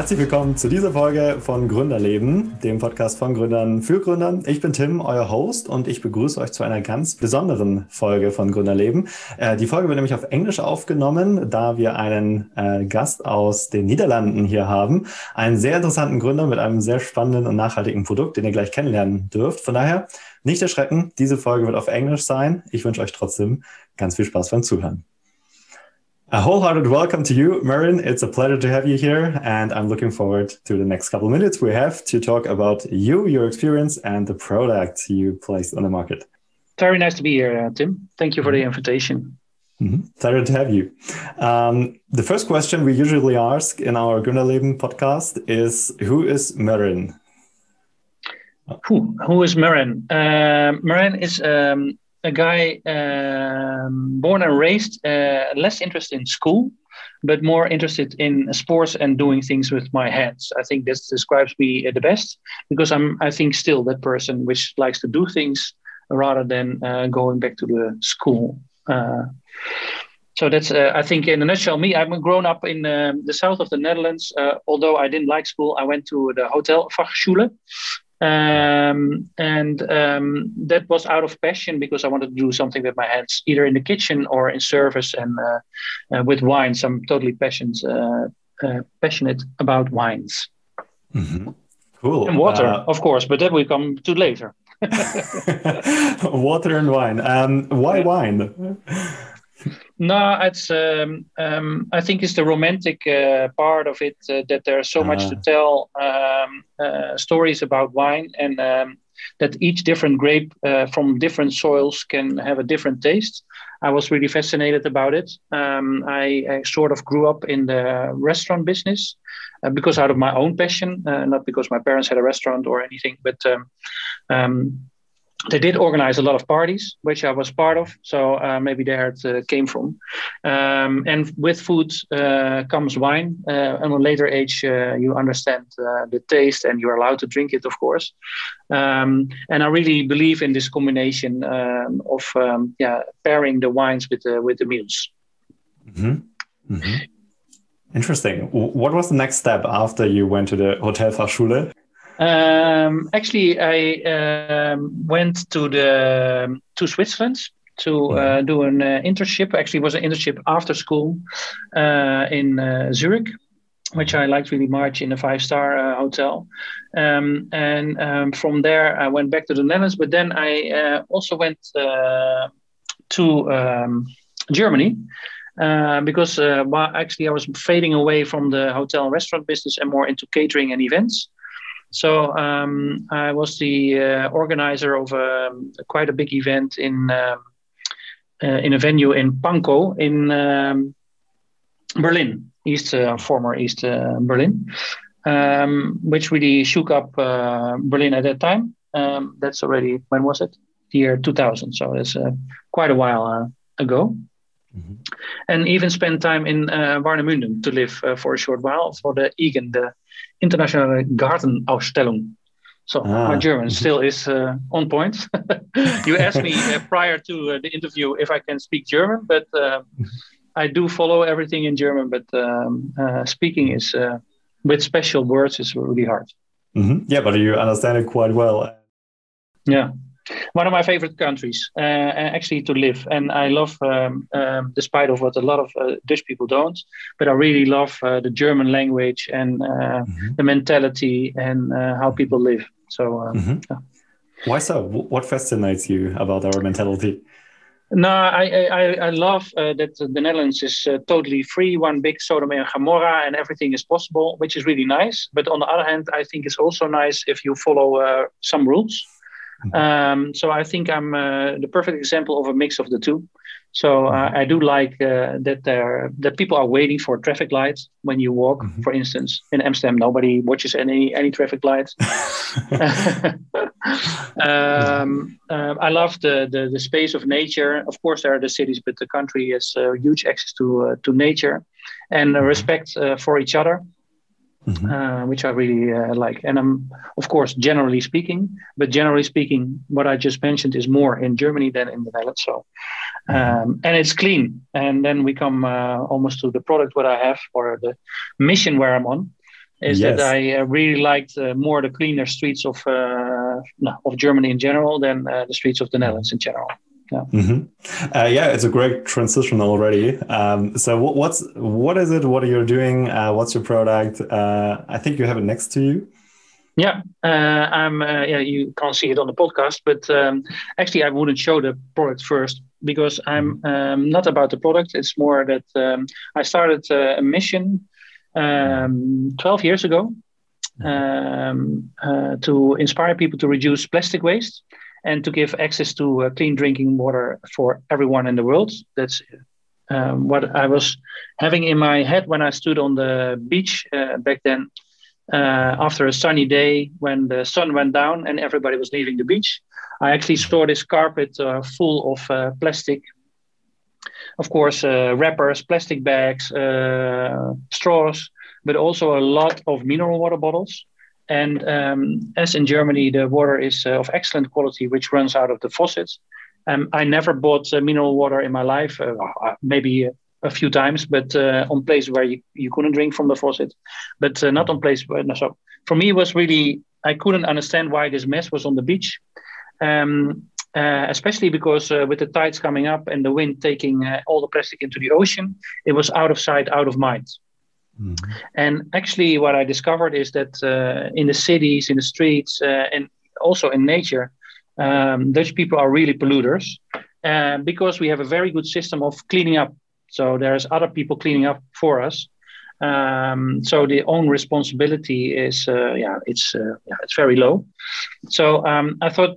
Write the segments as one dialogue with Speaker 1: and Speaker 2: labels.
Speaker 1: Herzlich willkommen zu dieser Folge von Gründerleben, dem Podcast von Gründern für Gründer. Ich bin Tim, euer Host, und ich begrüße euch zu einer ganz besonderen Folge von Gründerleben. Äh, die Folge wird nämlich auf Englisch aufgenommen, da wir einen äh, Gast aus den Niederlanden hier haben. Einen sehr interessanten Gründer mit einem sehr spannenden und nachhaltigen Produkt, den ihr gleich kennenlernen dürft. Von daher nicht erschrecken, diese Folge wird auf Englisch sein. Ich wünsche euch trotzdem ganz viel Spaß beim Zuhören. A wholehearted welcome to you, Merijn. It's a pleasure to have you here, and I'm looking forward to the next couple of minutes we have to talk about you, your experience, and the product you placed on the market.
Speaker 2: Very nice to be here, uh, Tim. Thank you for the mm-hmm. invitation.
Speaker 1: Mm-hmm. Pleasure to have you. Um, the first question we usually ask in our Gründerleben podcast is Who is Merijn?
Speaker 2: Who, who is Merijn? Uh, Merijn is um, a guy um, born and raised, uh, less interested in school, but more interested in sports and doing things with my hands. I think this describes me uh, the best because I'm, I think, still that person which likes to do things rather than uh, going back to the school. Uh, so that's, uh, I think, in a nutshell, me. I'm grown up in um, the south of the Netherlands. Uh, although I didn't like school, I went to the hotel Fachschule, um, and um, that was out of passion because I wanted to do something with my hands, either in the kitchen or in service and uh, uh, with wines. I'm totally passionate, uh, uh passionate about wines.
Speaker 1: Mm-hmm. Cool.
Speaker 2: And water, uh, of course, but that we come to later.
Speaker 1: water and wine. Um, why wine?
Speaker 2: No, it's. Um, um, I think it's the romantic uh, part of it uh, that there's so much to ah. tell um, uh, stories about wine, and um, that each different grape uh, from different soils can have a different taste. I was really fascinated about it. Um, I, I, sort of grew up in the restaurant business uh, because out of my own passion, uh, not because my parents had a restaurant or anything, but um, they did organize a lot of parties, which I was part of. So uh, maybe there it uh, came from. Um, and with food uh, comes wine. Uh, and on a later age, uh, you understand uh, the taste and you're allowed to drink it, of course. Um, and I really believe in this combination um, of um, yeah, pairing the wines with, with the meals.
Speaker 1: Mm-hmm. Mm-hmm. Interesting. What was the next step after you went to the Hotel Fachschule?
Speaker 2: Um, actually, I um, went to the to Switzerland to uh, mm-hmm. do an uh, internship. Actually, it was an internship after school uh, in uh, Zurich, which I liked really much in a five star uh, hotel. Um, and um, from there, I went back to the Netherlands. But then I uh, also went to um, Germany. because actually, I was fading away from the hotel and restaurant business and more into catering and events. So um, I was the uh, organizer of um, quite a big event in um, uh, in a venue in Pankow in um, Berlin, East uh, former East uh, Berlin, um, which really shook up uh, Berlin at that time. Um, that's already when was it? The year 2000. So it's uh, quite a while ago. Mm-hmm. And even spent time in uh, Warnemünde to live for a short while for the IGA, the Internationale Gartenausstellung. So ah. my German still is uh, on point. you asked me uh, prior to uh, the interview if I can speak German, but uh, I do follow everything in German. But um, uh, speaking is uh, with special words is really hard.
Speaker 1: Mm-hmm. Yeah, but you understand it quite well.
Speaker 2: Yeah one of my favorite countries uh, actually to live and i love um, um, despite of what a lot of uh, dutch people don't but i really love uh, the german language and uh, mm-hmm. the mentality and uh, how people live so um, mm-hmm. yeah.
Speaker 1: why so what fascinates you about our mentality
Speaker 2: no, I I, I love uh, that the Netherlands is uh, totally free, one big Sodom and Gomorrah, and everything is possible, which is really nice. But on the other hand, I think it's also nice if you follow uh, some rules. Um, so I think I'm uh, the perfect example of a mix of the two. So uh, mm-hmm. I do like uh, that there that people are waiting for traffic lights when you walk. Mm-hmm. For instance, in Amsterdam, nobody watches any any traffic lights. um, uh, I love the, the, the space of nature. Of course, there are the cities, but the country has uh, huge access to uh, to nature and mm-hmm. respect for each other mm-hmm. uh, which I really uh, like. And I'm, of course, generally speaking, but generally speaking, what I just mentioned is more in Germany than in the Netherlands. So, mm-hmm. um, and it's clean. And then we come uh, almost to the product what I have or the mission where I'm on. is yes. that I uh, really liked uh, more the cleaner streets of uh, no, of Germany in general than uh, the streets of the Netherlands in general.
Speaker 1: Yeah. Mm-hmm. Uh, yeah, it's a great transition already. Um, so, what's what is it? What are you doing? Uh, what's your product? I think you have it next to you.
Speaker 2: Yeah, I'm. yeah, you can't see it on the podcast, but um, actually, I wouldn't show the product first because I'm mm-hmm. um, not about the product. It's more that um, I started a mission um, 12 years ago um, uh, to inspire people to reduce plastic waste and to give access to uh, clean drinking water for everyone in the world. That's um, what I was having in my head when I stood on the beach uh, back then. Uh, after a sunny day, when the sun went down and everybody was leaving the beach, I actually saw this carpet uh, full of uh, plastic of course, uh, wrappers, plastic bags, straws, but also a lot of mineral water bottles. And um, as in Germany, the water is uh, of excellent quality, which runs out of the faucets. Um, I never bought uh, mineral water in my life, uh, uh, maybe a few times, but on places where you, you couldn't drink from the faucet, but not on places where. No, so for me, it was really I couldn't understand why this mess was on the beach. Um, uh, especially because uh, with the tides coming up and the wind taking uh, all the plastic into the ocean, it was out of sight, out of mind. Mm-hmm. And actually, what I discovered is that uh, in the cities, in the streets, uh, and also in nature, um, Dutch people are really polluters uh, because we have a very good system of cleaning up. So there's other people cleaning up for us. Um, so the own responsibility is, yeah, it's yeah, it's very low. So um, I thought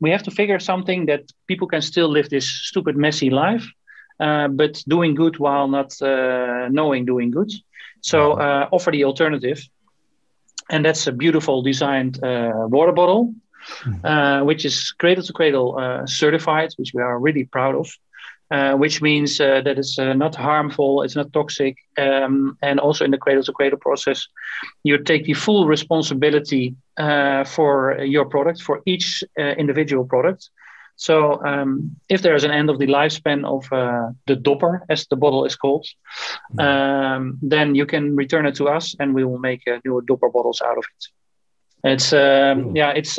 Speaker 2: we have to figure something that people can still live this stupid, messy life, uh, but doing good while not uh, knowing doing good. So uh, offer the alternative, and that's a beautiful designed uh, water bottle, mm-hmm. Uh, which is cradle to cradle uh, certified, which we are really proud of. Uh, which means uh, that it's uh, not harmful, it's not toxic, um, and also in the cradle to cradle process, you take the full responsibility uh, for your product, for each uh, individual product. So, um, if there is an end of the lifespan of the dopper, as the bottle is called, mm-hmm. um, then you can return it to us, and we will make new dopper bottles out of it. It's um, yeah, it's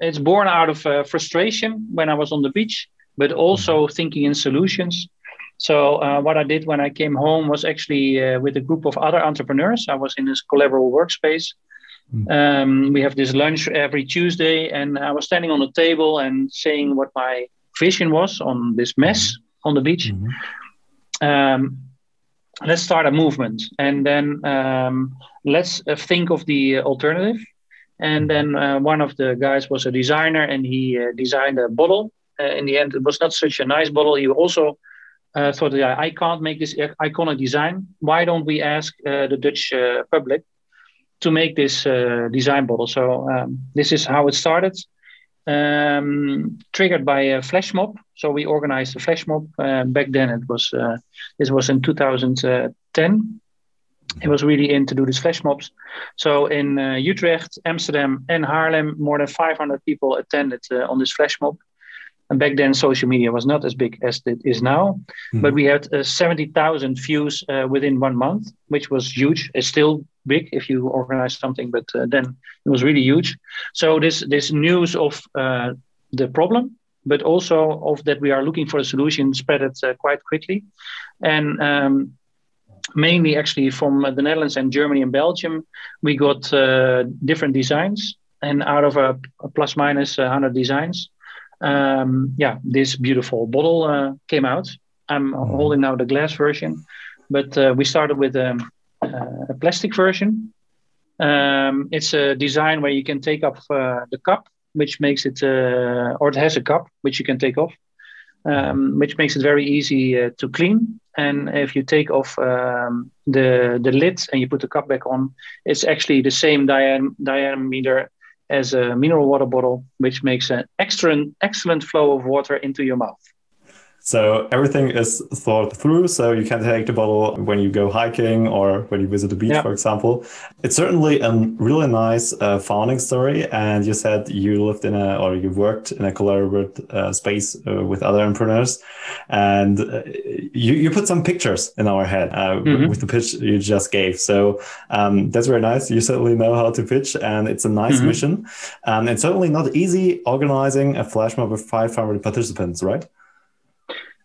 Speaker 2: it's born out of frustration when I was on the beach but also mm-hmm. thinking in solutions. So uh, what I did when I came home was actually uh, with a group of other entrepreneurs. I was in this collaborative workspace. Mm. Um, we have this lunch every Tuesday, and I was standing on the table and saying what my vision was on this mess mm-hmm. on the beach. Mm-hmm. Um, let's start a movement, and then um, let's uh, think of the alternative. And then uh, one of the guys was a designer, and he uh, designed a bottle uh, in the end, it was not such a nice bottle. He also uh, thought, yeah, I can't make this iconic design. Why don't we ask uh, the Dutch public to make this design bottle? So um, this is how it started. Um, triggered by a flash mob. So we organized a flash mob. Uh, back then, it was uh, this was in 2010. It was really in to do these flash mobs. So in uh, Utrecht, Amsterdam, and Haarlem, more than 500 people attended on this flash mob. And back then, social media was not as big as it is now, mm-hmm. but we had uh, 70,000 views uh, within one month, which was huge. It's still big if you organize something, but uh, then it was really huge. So this this news of uh, the problem, but also of that we are looking for a solution, spread it uh, quite quickly, and. Um, mainly actually from the Netherlands and Germany and Belgium, we got uh, different designs, and out of a, a plus minus 100 designs, um, yeah, this beautiful bottle uh, came out. I'm mm-hmm. holding now the glass version, but uh, we started with um, a plastic version. Um, it's a design where you can take off uh, the cup, which makes it, uh, or it has a cup which you can take off, um, which makes it very easy uh, to clean. And if you take off um, the the lid and you put the cup back on, it's actually the same diam- diameter as a mineral water bottle, which makes an excellent, excellent flow of water into your mouth.
Speaker 1: So everything is thought through. So you can take the bottle when you go hiking or when you visit the beach, yeah. for example. It's certainly a really nice uh, founding story. And you said you lived in a, or you worked in a collaborative uh, space uh, with other entrepreneurs. And uh, you, you put some pictures in our head uh, mm-hmm. with the pitch you just gave. So um, that's very nice. You certainly know how to pitch, and it's a nice mm-hmm. mission. Um, and certainly not easy organizing a flash mob with 500 participants, right?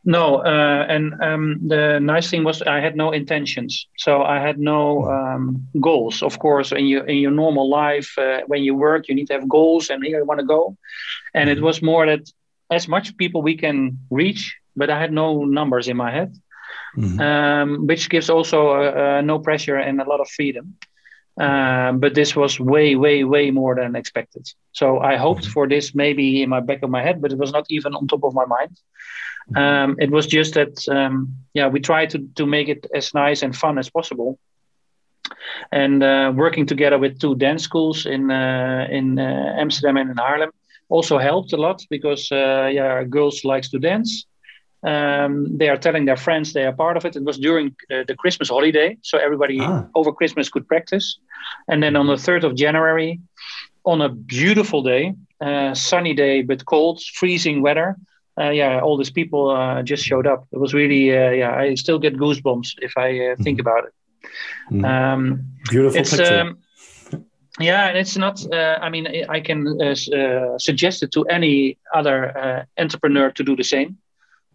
Speaker 2: No, uh, and um, the nice thing was I had no intentions, so I had no um, goals. Of course, in your in your normal life, uh, when you work, you need to have goals, and here I want to go. And it mm-hmm. was more that as much people we can reach, but I had no numbers in my head, mm-hmm. um, which gives also uh, uh no pressure and a lot of freedom. Um, but this was way, way, way more than expected. So I hoped mm-hmm. for this maybe in my back of my head, but it was not even on top of my mind. Um, it was just that, um, yeah, we tried to, to make it as nice and fun as possible. And uh, working together with two dance schools in uh, in uh, Amsterdam and in Haarlem also helped a lot because uh, yeah, girls likes to dance. Um, they are telling their friends they are part of it. It was during uh, the Christmas holiday, so everybody ah. over Christmas could practice. And then on the third of January, on a beautiful day, uh, sunny day but cold, freezing weather, uh, yeah, all these people uh, just showed up. It was really, uh, yeah, I still get goosebumps if I uh, think mm-hmm. about it.
Speaker 1: Mm. Um, Beautiful picture. Um,
Speaker 2: yeah, and it's not. Uh, I mean, I can uh, suggest it to any other entrepreneur to do the same.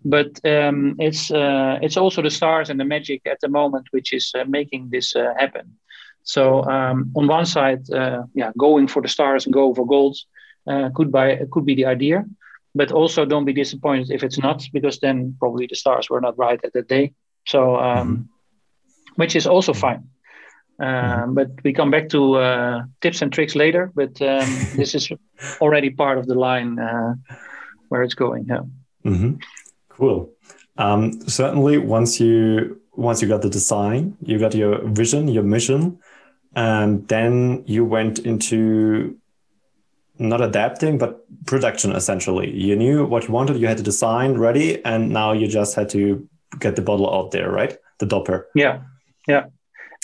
Speaker 2: But um, it's it's also the stars and the magic at the moment which is making this happen. So um, on one side, yeah, going for the stars and go for gold could by could be the idea but also don't be disappointed if it's not because then probably the stars were not right at that day so um, mm-hmm. which is also fine um, mm-hmm. but we come back to uh, tips and tricks later but um, this is already part of the line uh, where it's going yeah.
Speaker 1: Mm-hmm. Cool um, certainly once you once you got the design you got your vision your mission and then you went into not adapting, but production essentially. You knew what you wanted, you had the design ready, and now you just had to get the bottle out there, right? The dopper.
Speaker 2: Yeah, yeah.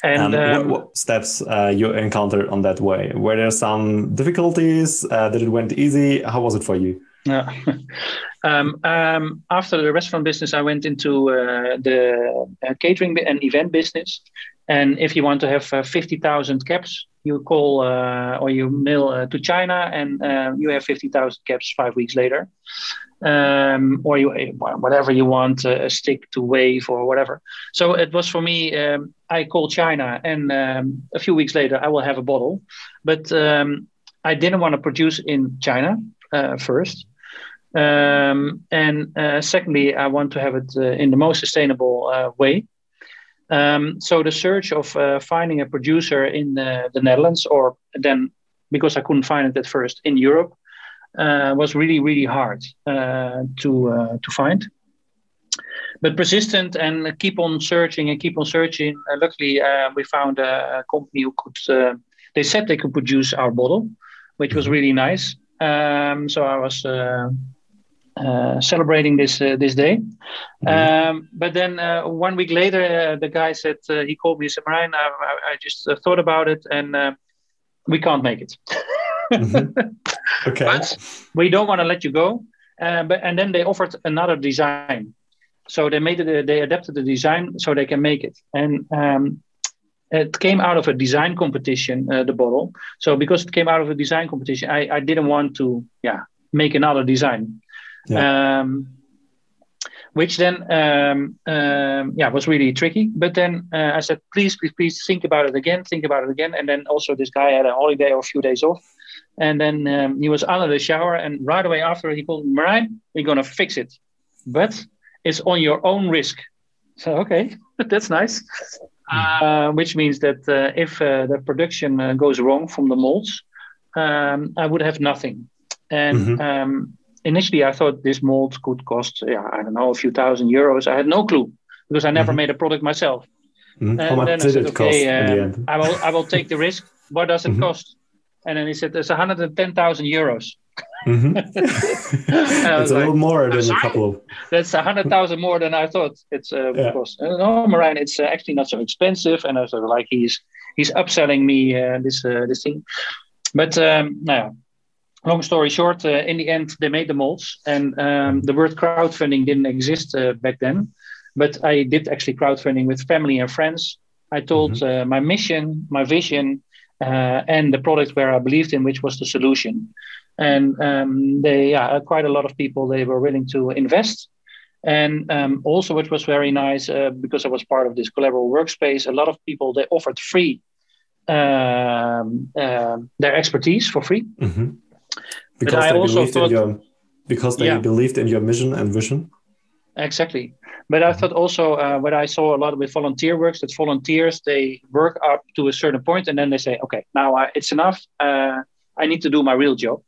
Speaker 1: And um, um, what, what, steps uh, you encountered on that way? Were there some difficulties? Uh, did it went easy? How was it for you?
Speaker 2: Yeah. um, um, after the restaurant business, I went into uh, the uh, catering and event business. And if you want to have uh, 50,000 caps, you call uh, or you mail uh, to China and uh, you have 50,000 caps five weeks later. Um, or you, whatever you want, a stick to wave or whatever. So it was for me, um, I call China and um, a few weeks later I will have a bottle. But um, I didn't want to produce in China uh, first. Um, and uh, secondly, I want to have it uh, in the most sustainable way. Um, so the search of uh, finding a producer in the, the, Netherlands, or then because I couldn't find it at first in Europe, uh, was really really hard uh, to uh, to find. But persistent and keep on searching and keep on searching. Uh, luckily, uh, we found a, a, company who could. they said they could produce our bottle, which was mm-hmm. really nice. Um, so I was uh, celebrating this uh, this day. Mm-hmm. Um, but then uh, one week later, uh, the guy said uh, he called me. Said, "Merijn, I, I just thought about it, and we can't make it."
Speaker 1: mm-hmm. Okay.
Speaker 2: But we don't want to let you go. but and then they offered another design, so they made it. They adapted the design so they can make it, and um, it came out of a design competition. the bottle. So because it came out of a design competition, I, I didn't want to, yeah, make another design yeah. Um, which then um, um, yeah was really tricky. But then uh, I said, please, please, please think about it again, think about it again. And then also this guy had a holiday or a few days off, and then um, he was out of the shower, and right away after he called Merijn, we're gonna fix it, but it's on your own risk. So okay, that's nice. Uh, which means that uh, if uh, the production uh, goes wrong from the molds, um, I would have nothing. And mm-hmm um, initially I thought this mold could cost, yeah, I don't know, a few thousand euros. I had no clue because I never mm-hmm. made a product myself.
Speaker 1: Mm-hmm. And How then I said, okay,
Speaker 2: uh, I will, I will take the risk. What does it mm-hmm. cost? And then he said, it's 110,000 euros.
Speaker 1: Mm-hmm. it's a like, little more than a couple of.
Speaker 2: That's a hundred thousand more than I thought. It's uh, yeah. of course uh, no, Merijn. It's uh, actually not so expensive, and I was like he's he's upselling me uh, this uh, this thing. But um, now, long story short, uh, in the end they made the molds, and um, the word crowdfunding didn't exist back then. But I did actually crowdfunding with family and friends. I told mm-hmm. my mission, my vision, and the product where I believed in, which was the solution and um, they yeah, quite a lot of people they were willing to invest and um, also which was very nice uh, because i was part of this collaborative workspace a lot of people they offered free um, uh, their expertise for free
Speaker 1: mm-hmm. Because they believed thought, in your because they yeah. believed in your mission and vision
Speaker 2: exactly but i thought also uh, what i saw a lot with volunteer works that volunteers they work up to a certain point and then they say okay now I, it's enough uh, i need to do my real job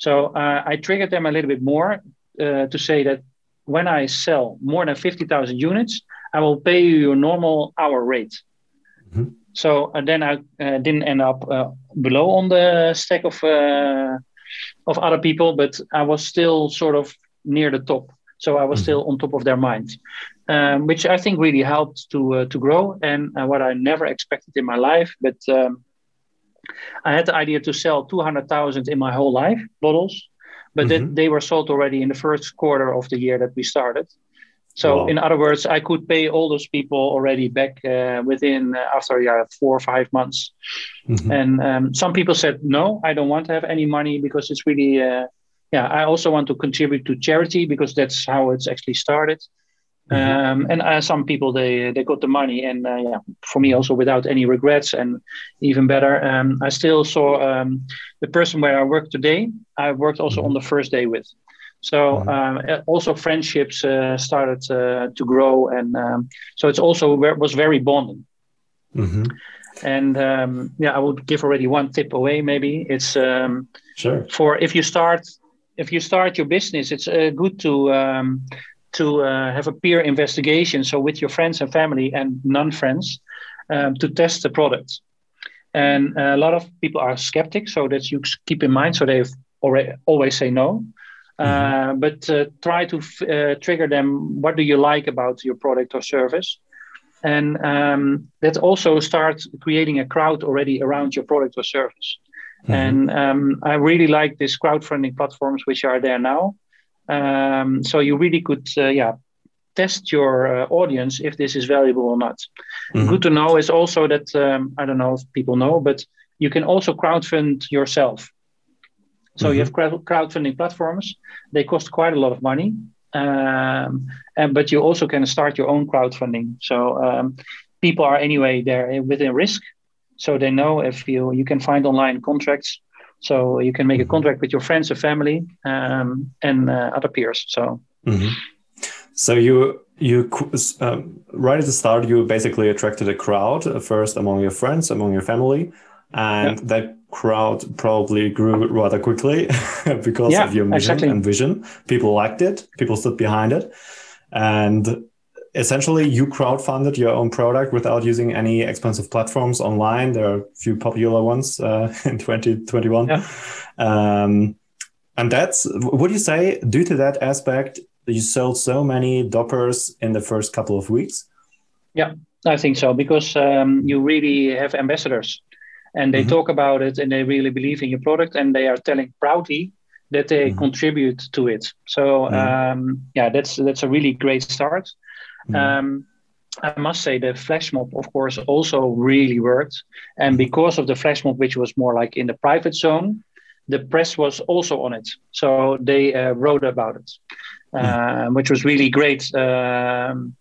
Speaker 2: so uh, I triggered them a little bit more uh, to say that when I sell more than 50,000 units, I will pay you your normal hour rate. Mm-hmm. So uh, then I uh, didn't end up uh, below on the stack of uh, of other people, but I was still sort of near the top. So I was mm-hmm. still on top of their mind, um, which I think really helped to to grow and what I never expected in my life. But um, I had the idea to sell 200,000 in my whole life bottles, but mm-hmm. they were sold already in the first quarter of the year that we started. So, wow. in other words, I could pay all those people already back uh, within uh, after yeah, four or five months. Mm-hmm. And um, some people said, no, I don't want to have any money because it's really, uh, yeah, I also want to contribute to charity because that's how it's actually started. Mm-hmm. Um, and uh, some people they they got the money, and uh, yeah, for me also without any regrets, and even better, um, I still saw um, the person where I work today. I worked also on the first day with, so mm-hmm. um, also friendships uh, started uh, to grow, and um, so it's also was very bonding. Mm-hmm. And um, yeah, I would give already one tip away. Maybe it's
Speaker 1: sure
Speaker 2: for if you start if you start your business, it's uh, good to um, to uh, have a peer investigation, so with your friends and family and non-friends, um, to test the product. And a lot of people are skeptics, so that you keep in mind. So they already always say no, mm-hmm. uh, but uh, try to f- uh, trigger them. What do you like about your product or service? And um, that also starts creating a crowd already around your product or service. Mm-hmm. And um, I really like these crowdfunding platforms which are there now um, so you really could, uh, yeah, test your uh, audience if this is valuable or not. Mm-hmm. Good to know is also that um, I don't know if people know, but you can also crowdfund yourself. So mm-hmm. you have crowdfunding platforms; they cost quite a lot of money, um, and but you also can start your own crowdfunding. So um, people are anyway there within risk, so they know if you you can find online contracts so you can make a contract with your friends and family um, and uh, other peers. So.
Speaker 1: Mm-hmm. So you you um, right at the start you basically attracted a crowd uh, first among your friends, among your family, and yeah. that crowd probably grew rather quickly because yeah, of your mission exactly. and vision. People liked it. People stood behind it, and essentially you crowdfunded your own product without using any expensive platforms online. There are a few popular ones uh, in 2021. Yeah. Um, and that's, would you say, due to that aspect, you sold so many doppers in the first couple of weeks?
Speaker 2: Yeah, I think so, because um, you really have ambassadors and they mm-hmm. talk about it and they really believe in your product and they are telling proudly that they mm-hmm. contribute to it. So mm-hmm. um, yeah, that's that's a really great start. Mm. Um, I must say the flash mob, of course, also really worked. And because of the flash mob, which was more like in the private zone, the press was also on it. So they uh, wrote about it, uh, which was really great. Um,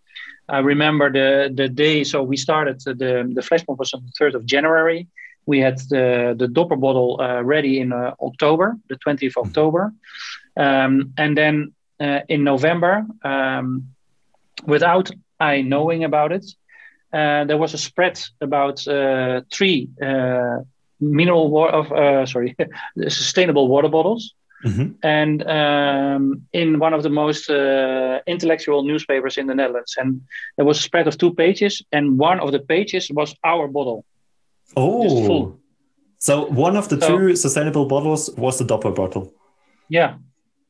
Speaker 2: I remember the the day. So we started the the flash mob was on the third of January. We had the the Dopper bottle uh, ready in uh, October, the twentieth of October, um, and then uh, in November. Um, without I knowing about it, uh, there was a spread about uh, three uh, mineral water, of, uh, sorry, sustainable water bottles. Mm-hmm. And um, in one of the most uh, intellectual newspapers in the Netherlands, and there was a spread of two pages, and one of the pages was our bottle.
Speaker 1: Oh, so one of the so, two sustainable bottles was the Dopper bottle.
Speaker 2: Yeah,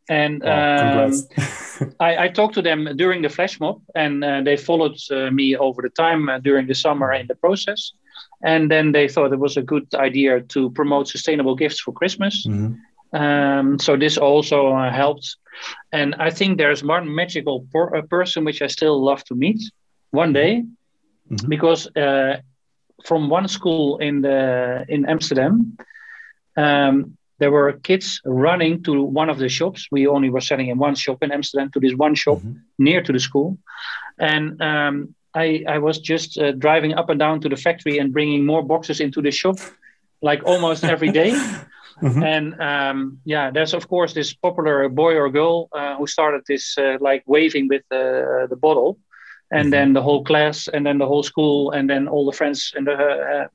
Speaker 2: and
Speaker 1: Wow,
Speaker 2: um. I, I talked to them during the flash mob, and uh, they followed uh, me over the time uh, during the summer in the process. And then they thought it was a good idea to promote sustainable gifts for Christmas.
Speaker 1: Mhm.
Speaker 2: Um, so this also uh, helped. And I think there's one magical por- person which I still love to meet one day,
Speaker 1: Mhm.
Speaker 2: because uh, from one school in the in Amsterdam, um, there were kids running to one of the shops. We only were selling in one shop in Amsterdam to this one shop
Speaker 1: Mhm.
Speaker 2: near to the school, and um, I I was just uh, driving up and down to the factory and bringing more boxes into the shop, like almost every day.
Speaker 1: Mhm.
Speaker 2: And um, yeah, there's of course this popular boy or girl uh, who started this uh, like waving with uh, the bottle, and
Speaker 1: Mhm.
Speaker 2: then the whole class, and then the whole school, and then all the friends. And the, uh,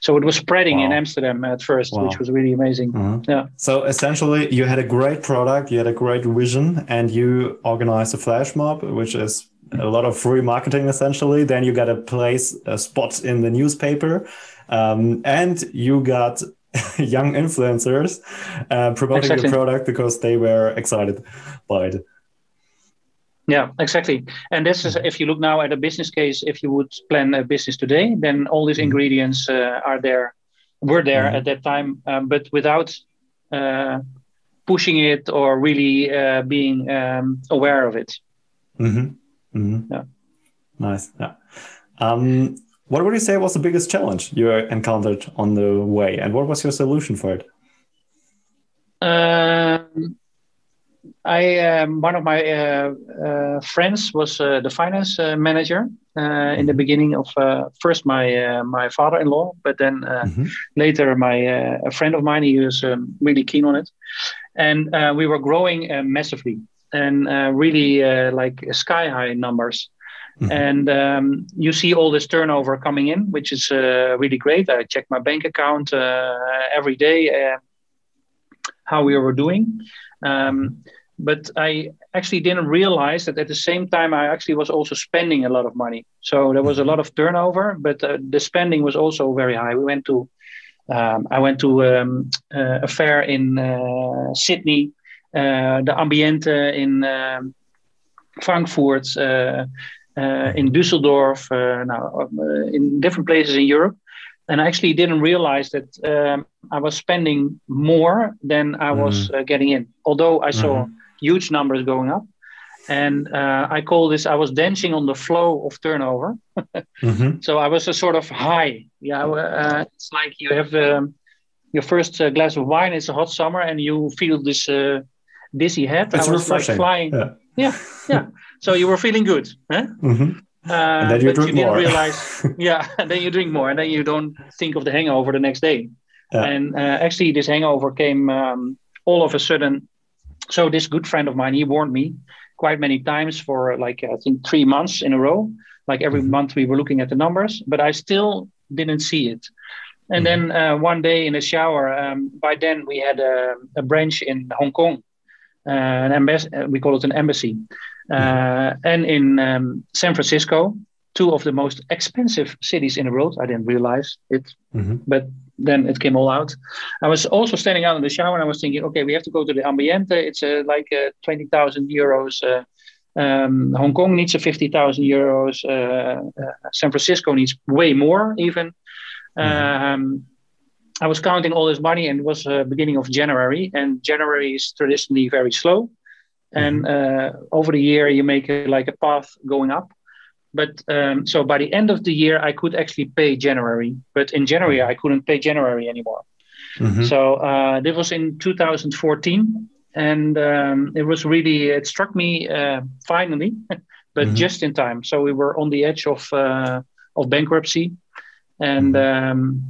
Speaker 2: so it was spreading in Amsterdam at first,
Speaker 1: Wow.
Speaker 2: which was really amazing.
Speaker 1: Mhm.
Speaker 2: Yeah.
Speaker 1: So essentially, you had a great product, you had a great vision, and you organized a flash mob, which is a lot of free marketing essentially. Then you got a place, a spot in the newspaper, um, and you got young influencers uh, promoting
Speaker 2: Exactly.
Speaker 1: your product because they were excited by it.
Speaker 2: Yeah, exactly. And this is if you look now at a business case, if you would plan a business today, then all these
Speaker 1: Mhm.
Speaker 2: ingredients uh, are there, were there
Speaker 1: Mhm.
Speaker 2: at that time, um, but without uh, pushing it or really uh, being um, aware of it.
Speaker 1: Mm-hmm. Mm-hmm.
Speaker 2: Yeah.
Speaker 1: Nice. Yeah. Um, what would you say was the biggest challenge you encountered on the way, and what was your solution for it?
Speaker 2: Um, I um, one of my uh, uh, friends was uh, the finance uh, manager uh, in the beginning of uh, first my uh, my father-in-law, but then uh,
Speaker 1: Mhm.
Speaker 2: later my uh, a friend of mine. He was um, really keen on it, and uh, we were growing uh, massively and uh, really uh, like sky high numbers.
Speaker 1: Mhm.
Speaker 2: And um, you see all this turnover coming in, which is uh, really great. I check my bank account uh, every day, uh, how we were doing. Um, but I actually didn't realize that at the same time I actually was also spending a lot of money. So there was a lot of turnover, but uh, the spending was also very high. We went to um, I went to um, uh, a fair in uh, Sydney, uh, the Ambiente in um, Frankfurt, uh, uh, in Düsseldorf, uh, now uh, in different places in Europe. And I actually didn't realize that um, I was spending more than I was uh, getting in. Although I saw huge numbers going up, and uh, I call this I was dancing on the flow of turnover.
Speaker 1: Mhm.
Speaker 2: So I was a sort of high. Yeah, uh, it's like you have um, your first uh, glass of wine. It's a hot summer, and you feel this uh, dizzy head.
Speaker 1: It's
Speaker 2: I was
Speaker 1: refreshing.
Speaker 2: like flying.
Speaker 1: Yeah.
Speaker 2: Yeah, yeah. So you were feeling good, huh?
Speaker 1: Mhm.
Speaker 2: Uh,
Speaker 1: And then you
Speaker 2: but
Speaker 1: drink
Speaker 2: you didn't
Speaker 1: more.
Speaker 2: realize. Yeah, and then you drink more, and then you don't think of the hangover the next day.
Speaker 1: Yeah.
Speaker 2: And uh, actually, this hangover came um, all of a sudden. So this good friend of mine, he warned me quite many times for like I think three months in a row. Like every
Speaker 1: Mhm.
Speaker 2: month we were looking at the numbers, but I still didn't see it. And then uh, one day in the shower, um, by then we had a, a branch in Hong Kong, uh, an embassy. We call it an embassy, uh, and in um, San Francisco, two of the most expensive cities in the world. I didn't realize it,
Speaker 1: Mhm.
Speaker 2: but then it came all out. I was also standing out in the shower and I was thinking, okay, we have to go to the Ambiente. It's uh, like uh, 20,000 euros. Uh, um, Hong Kong needs a 50,000 euros. Uh, uh, San Francisco needs way more, even. Um, I was counting all this money, and it was uh, beginning of January, and January is traditionally very slow. And uh, over the year, you make a, like a path going up. But um, so by the end of the year, I could actually pay January, but in January I couldn't pay January anymore.
Speaker 1: Mhm.
Speaker 2: So uh, this was in 2014, and um, it was really it struck me uh, finally, but
Speaker 1: Mhm.
Speaker 2: just in time. So we were on the edge of uh, of bankruptcy, and um,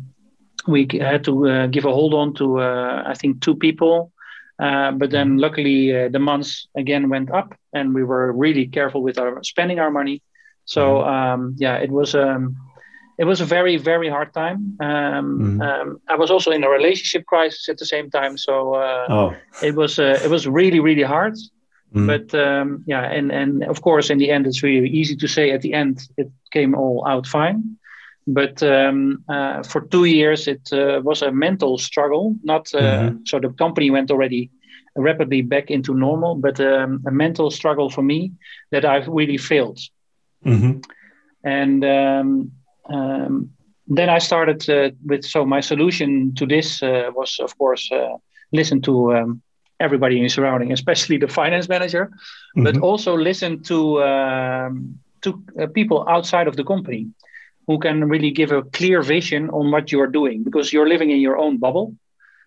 Speaker 2: we had to uh, give a hold on to uh, I think two people. Uh, but then luckily uh, the months again went up, and we were really careful with our spending our money. So um, yeah, it was um, it was a very very hard time. Um, um, I was also in a relationship crisis at the same time, so uh,
Speaker 1: Oh.
Speaker 2: it was uh, it was really really hard.
Speaker 1: Mm.
Speaker 2: But um, yeah, and and of course in the end it's really easy to say at the end it came all out fine. But um, uh, for two years it uh, was a mental struggle. Not uh,
Speaker 1: Mhm.
Speaker 2: so the company went already rapidly back into normal, but um, a mental struggle for me that I've really failed. Mm-hmm. And um, um, then I started uh, with so my solution to this uh, was, of course, uh, listen to um, everybody in surrounding, especially the finance manager, mm-hmm. but also listen to um, to uh, people outside of the company who can really give a clear vision on what you're doing because you're living in your own bubble.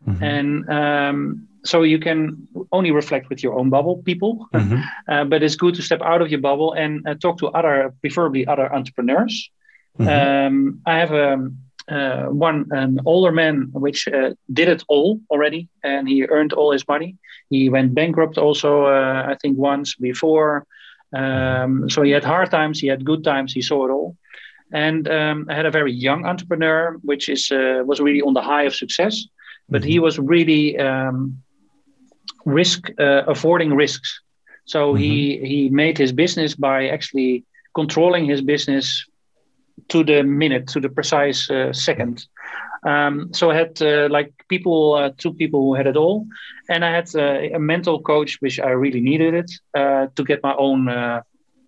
Speaker 2: Mm-hmm. And um, so you can only reflect with your own bubble people mm-hmm. uh, but it's good to step out of your bubble and uh, talk to other preferably other entrepreneurs mm-hmm. um, i have a um, uh, one an older man which uh, did it all already and he earned all his money he went bankrupt also uh, i think once before um, so he had hard times he had good times he saw it all and um, I had a very young entrepreneur, which is uh, was really on the high of success, but mm-hmm. he was really um, risk uh, avoiding risks. So mm-hmm. he he made his business by actually controlling his business to the minute, to the precise uh, second. Um, so I had uh, like people, uh, two people who had it all, and I had uh, a mental coach, which I really needed it uh, to get my own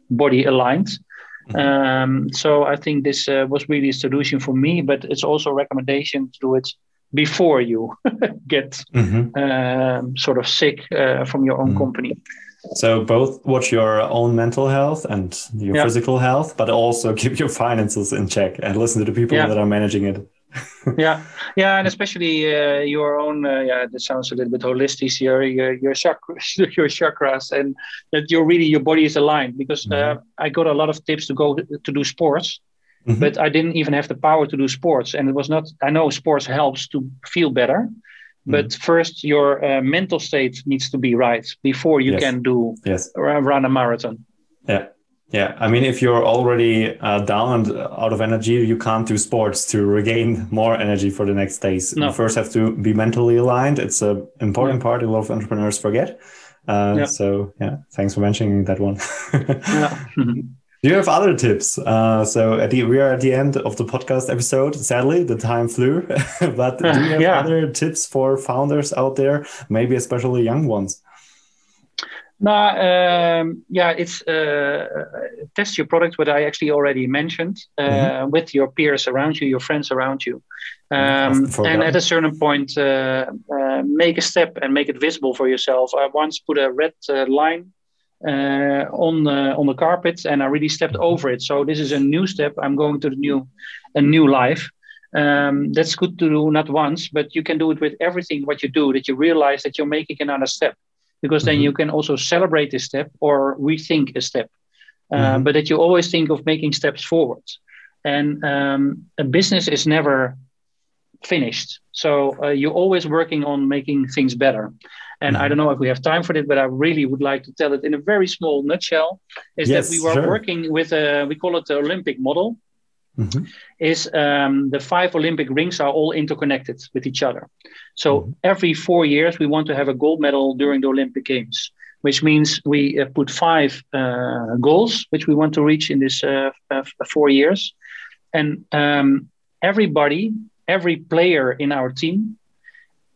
Speaker 2: body aligned. Mm-hmm. Um, so I think this was really a solution for me, but it's also a recommendation to do it before you get mm-hmm. um, sort of sick uh, from your own mm-hmm. company.
Speaker 1: So both watch your own mental health and your yeah. physical health, but also keep your finances in check and listen to the people yeah. that are managing it.
Speaker 2: yeah, yeah, and especially uh, your own. Uh, yeah, that sounds a little bit holistic here. Your your chakras, your chakras, and that you're really your body is aligned. Because uh, mm-hmm. I got a lot of tips to go to do sports, Mm-hmm. But I didn't even have the power to do sports. And it was not, I know sports helps to feel better. Mm-hmm. But first, your uh, mental state needs to be right before you yes. can do yes. run a marathon.
Speaker 1: Yeah. Yeah, I mean, if you're already uh, down and out of energy, you can't do sports to regain more energy for the next days. No. You first have to be mentally aligned. It's an important yeah. part a lot of entrepreneurs forget. Uh, yeah. So, yeah, thanks for mentioning that one. yeah. Do you have other tips? Uh, so the, we are at the end of the podcast episode. Sadly, the time flew. but do you have yeah. other tips for founders out there, maybe especially young ones?
Speaker 2: No, um, yeah, it's uh, test your product, what I actually already mentioned, uh, mm-hmm. with your peers around you, your friends around you. Um, and at a certain point, uh, uh, make a step and make it visible for yourself. I once put a red uh, line uh, on on the carpet, and I really stepped over it. So this is a new step. I'm going to the new a new life. Um, that's good to do not once, but you can do it with everything what you do. That you realize that you're making another step, because then mm-hmm. you can also celebrate a step or rethink a step. Uh, mm-hmm. But that you always think of making steps forward. And um, a business is never finished. So uh, you're always working on making things better. And mm-hmm. I don't know if we have time for it, but I really would like to tell it in a very small nutshell. Is yes, that we were sure. working with a, we call it the Olympic model. Mm-hmm. Is um, the five Olympic rings are all interconnected with each other. So mm-hmm. every four years, we want to have a gold medal during the Olympic Games, which means we uh, put five uh, goals which we want to reach in this uh, four years. And um, everybody, every player in our team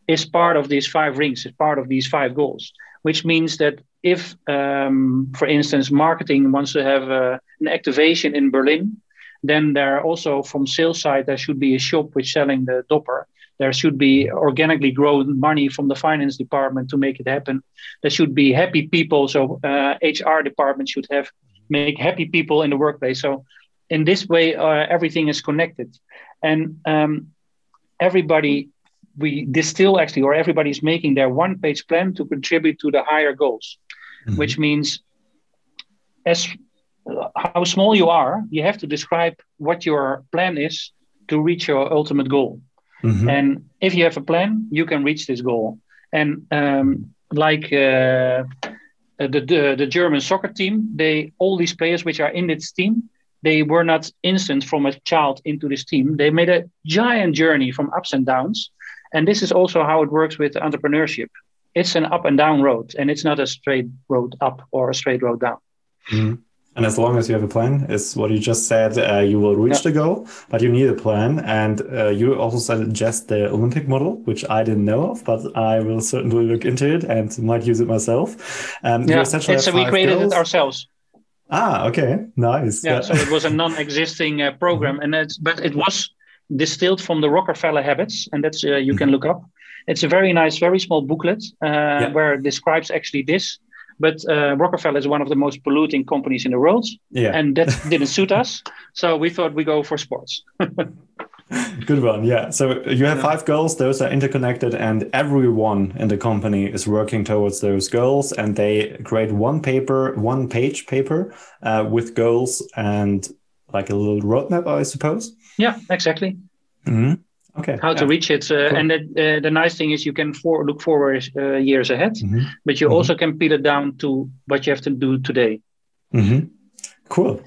Speaker 2: is part of these five rings, is part of these five goals, which means that if, um, for instance, marketing wants to have uh, an activation in Berlin, then there are also from sales side there should be a shop which selling the dopper. There should be organically grown money from the finance department to make it happen. There should be happy people. So uh, HR department should have make happy people in the workplace. So in this way, uh, everything is connected, and um, everybody we distill actually, or everybody's making their one page plan to contribute to the higher goals, mm-hmm. which means as how small you are, you have to describe what your plan is to reach your ultimate goal. Mm-hmm. And if you have a plan, you can reach this goal. And um, like uh, the, the, the German soccer team, they all these players which are in this team, they were not instant from a child into this team. They made a giant journey from ups and downs and this is also how it works with entrepreneurship. It's an up and down road, and it's not a straight road up or a straight road down.
Speaker 1: Mm-hmm. And as long as you have a plan, is what you just said, uh, you will reach yeah. the goal, but you need a plan. And uh, you also suggest the Olympic model, which I didn't know of, but I will certainly look into it and might use it myself.
Speaker 2: Um, yeah, it's, we created goals. it ourselves.
Speaker 1: Ah, okay, nice.
Speaker 2: Yeah, so it was a non-existing uh, program, mm-hmm. and it's but it was distilled from the Rockefeller habits, and that's uh, you can mm-hmm. look up. It's a very nice, very small booklet uh, yeah. where it describes actually this but uh, Rockefeller is one of the most polluting companies in the world, yeah. and that didn't suit us. So we thought we go for sports.
Speaker 1: Good one. Yeah. So you have five goals. Those are interconnected, and everyone in the company is working towards those goals. And they create one paper, one page paper uh, with goals and like a little roadmap, I suppose.
Speaker 2: Yeah, exactly. Mm-hmm
Speaker 1: okay
Speaker 2: how to reach it uh, cool. and the, uh, the nice thing is you can for, look forward uh, years ahead mm-hmm. but you mm-hmm. also can peel it down to what you have to do today
Speaker 1: mm-hmm. cool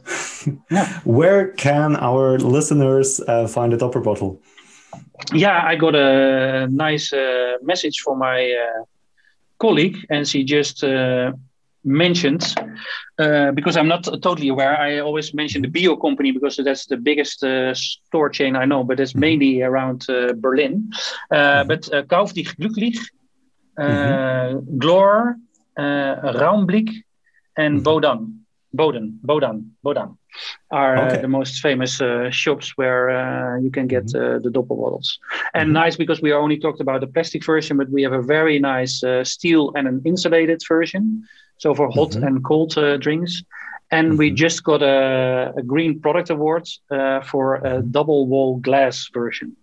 Speaker 1: yeah. where can our listeners uh, find a dopper bottle
Speaker 2: yeah i got a nice uh, message from my uh, colleague and she just mentioned uh, because I'm not totally aware. I always mention the Bio company because that's the biggest uh, store chain I know, but it's mm-hmm. mainly around uh, Berlin. Uh, mm-hmm. But uh, Kauf dich glücklich, uh, mm-hmm. Glore, Raumblick, and mm-hmm. Bodan. Boden, Bodan, Bodan are okay. the most famous shops where you can get mm-hmm. the Dopper bottles. And mm-hmm. nice because we only talked about the plastic version, but we have a very nice steel and an insulated version so for hot mm-hmm. and cold uh, drinks. And mm-hmm. we just got a, a green product award uh, for a mm-hmm. double wall glass version,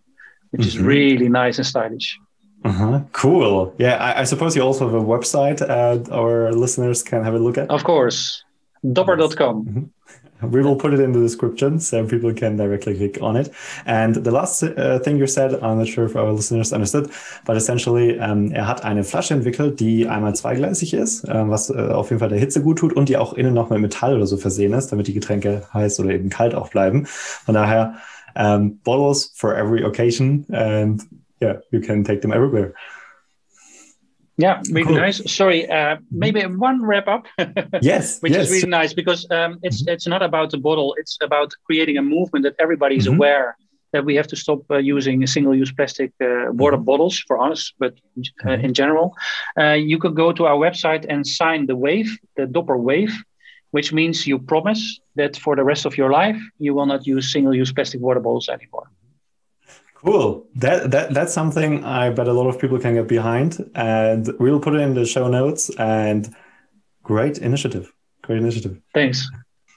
Speaker 2: which is mm-hmm. really nice and stylish.
Speaker 1: Uh-huh. Cool. Yeah, I, I, suppose you also have a website uh, our listeners can have a look at.
Speaker 2: Of course, dopper.com.
Speaker 1: We will put it in the description so people can directly click on it. And the last uh, thing you said, I'm not sure if our listeners understood, but essentially, ähm, er hat eine Flasche entwickelt, die einmal zweigleisig ist, äh, was äh, auf jeden Fall der Hitze gut tut und die auch innen noch mit Metall oder so versehen ist, damit die Getränke heiß oder eben kalt auch bleiben. Von daher, um, bottles for every occasion and yeah, you can take them everywhere.
Speaker 2: Yeah, really cool. nice. Sorry, uh, maybe one wrap up.
Speaker 1: yes,
Speaker 2: which
Speaker 1: yes.
Speaker 2: is really nice because um, it's mm-hmm. it's not about the bottle. It's about creating a movement that everybody is mm-hmm. aware that we have to stop uh, using single-use plastic uh, water mm-hmm. bottles for us, but uh, mm-hmm. in general, uh, you could go to our website and sign the wave, the Dopper wave, which means you promise that for the rest of your life you will not use single-use plastic water bottles anymore.
Speaker 1: Cool. That that that's something I bet a lot of people can get behind, and we'll put it in the show notes. And great initiative. Great initiative.
Speaker 2: Thanks.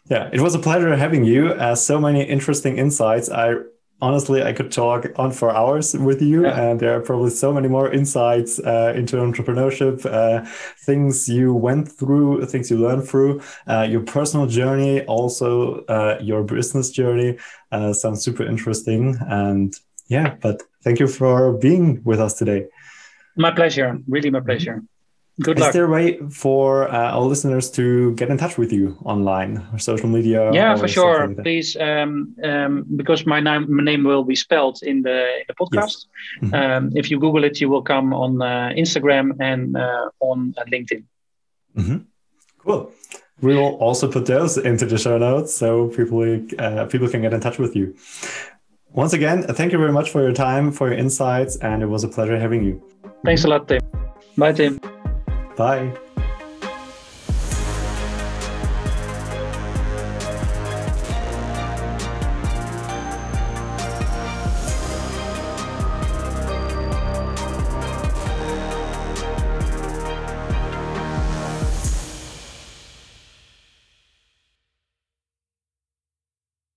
Speaker 1: Yeah, it was a pleasure having you. Uh, so many interesting insights. I honestly I could talk on for hours with you, yeah. and there are probably so many more insights uh, into entrepreneurship, uh, things you went through, things you learned through, uh, your personal journey, also uh, your business journey. Uh, sounds super interesting and yeah, but thank you for being with us today.
Speaker 2: My pleasure. Really, my pleasure. Good
Speaker 1: Is
Speaker 2: luck.
Speaker 1: Is there a way for uh, our listeners to get in touch with you online or social media?
Speaker 2: Yeah, for sure. Like Please, um, um, because my name, my name will be spelled in the, in the podcast. Yes. Mm-hmm. Um, if you Google it, you will come on uh, Instagram and uh, on uh, LinkedIn.
Speaker 1: Mm-hmm. Cool. We will also put those into the show notes so people uh, people can get in touch with you. Once again, thank you very much for your time, for your insights, and it was a pleasure having you.
Speaker 2: Thanks a lot, Tim. Bye, Tim.
Speaker 1: Bye.